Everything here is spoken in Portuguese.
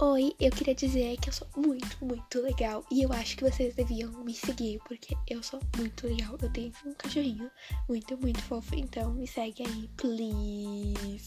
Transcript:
Oi, eu queria dizer que eu sou muito, muito legal e eu acho que vocês deviam me seguir porque eu sou muito legal. Eu tenho um cachorrinho muito, muito fofo, então me segue aí, please.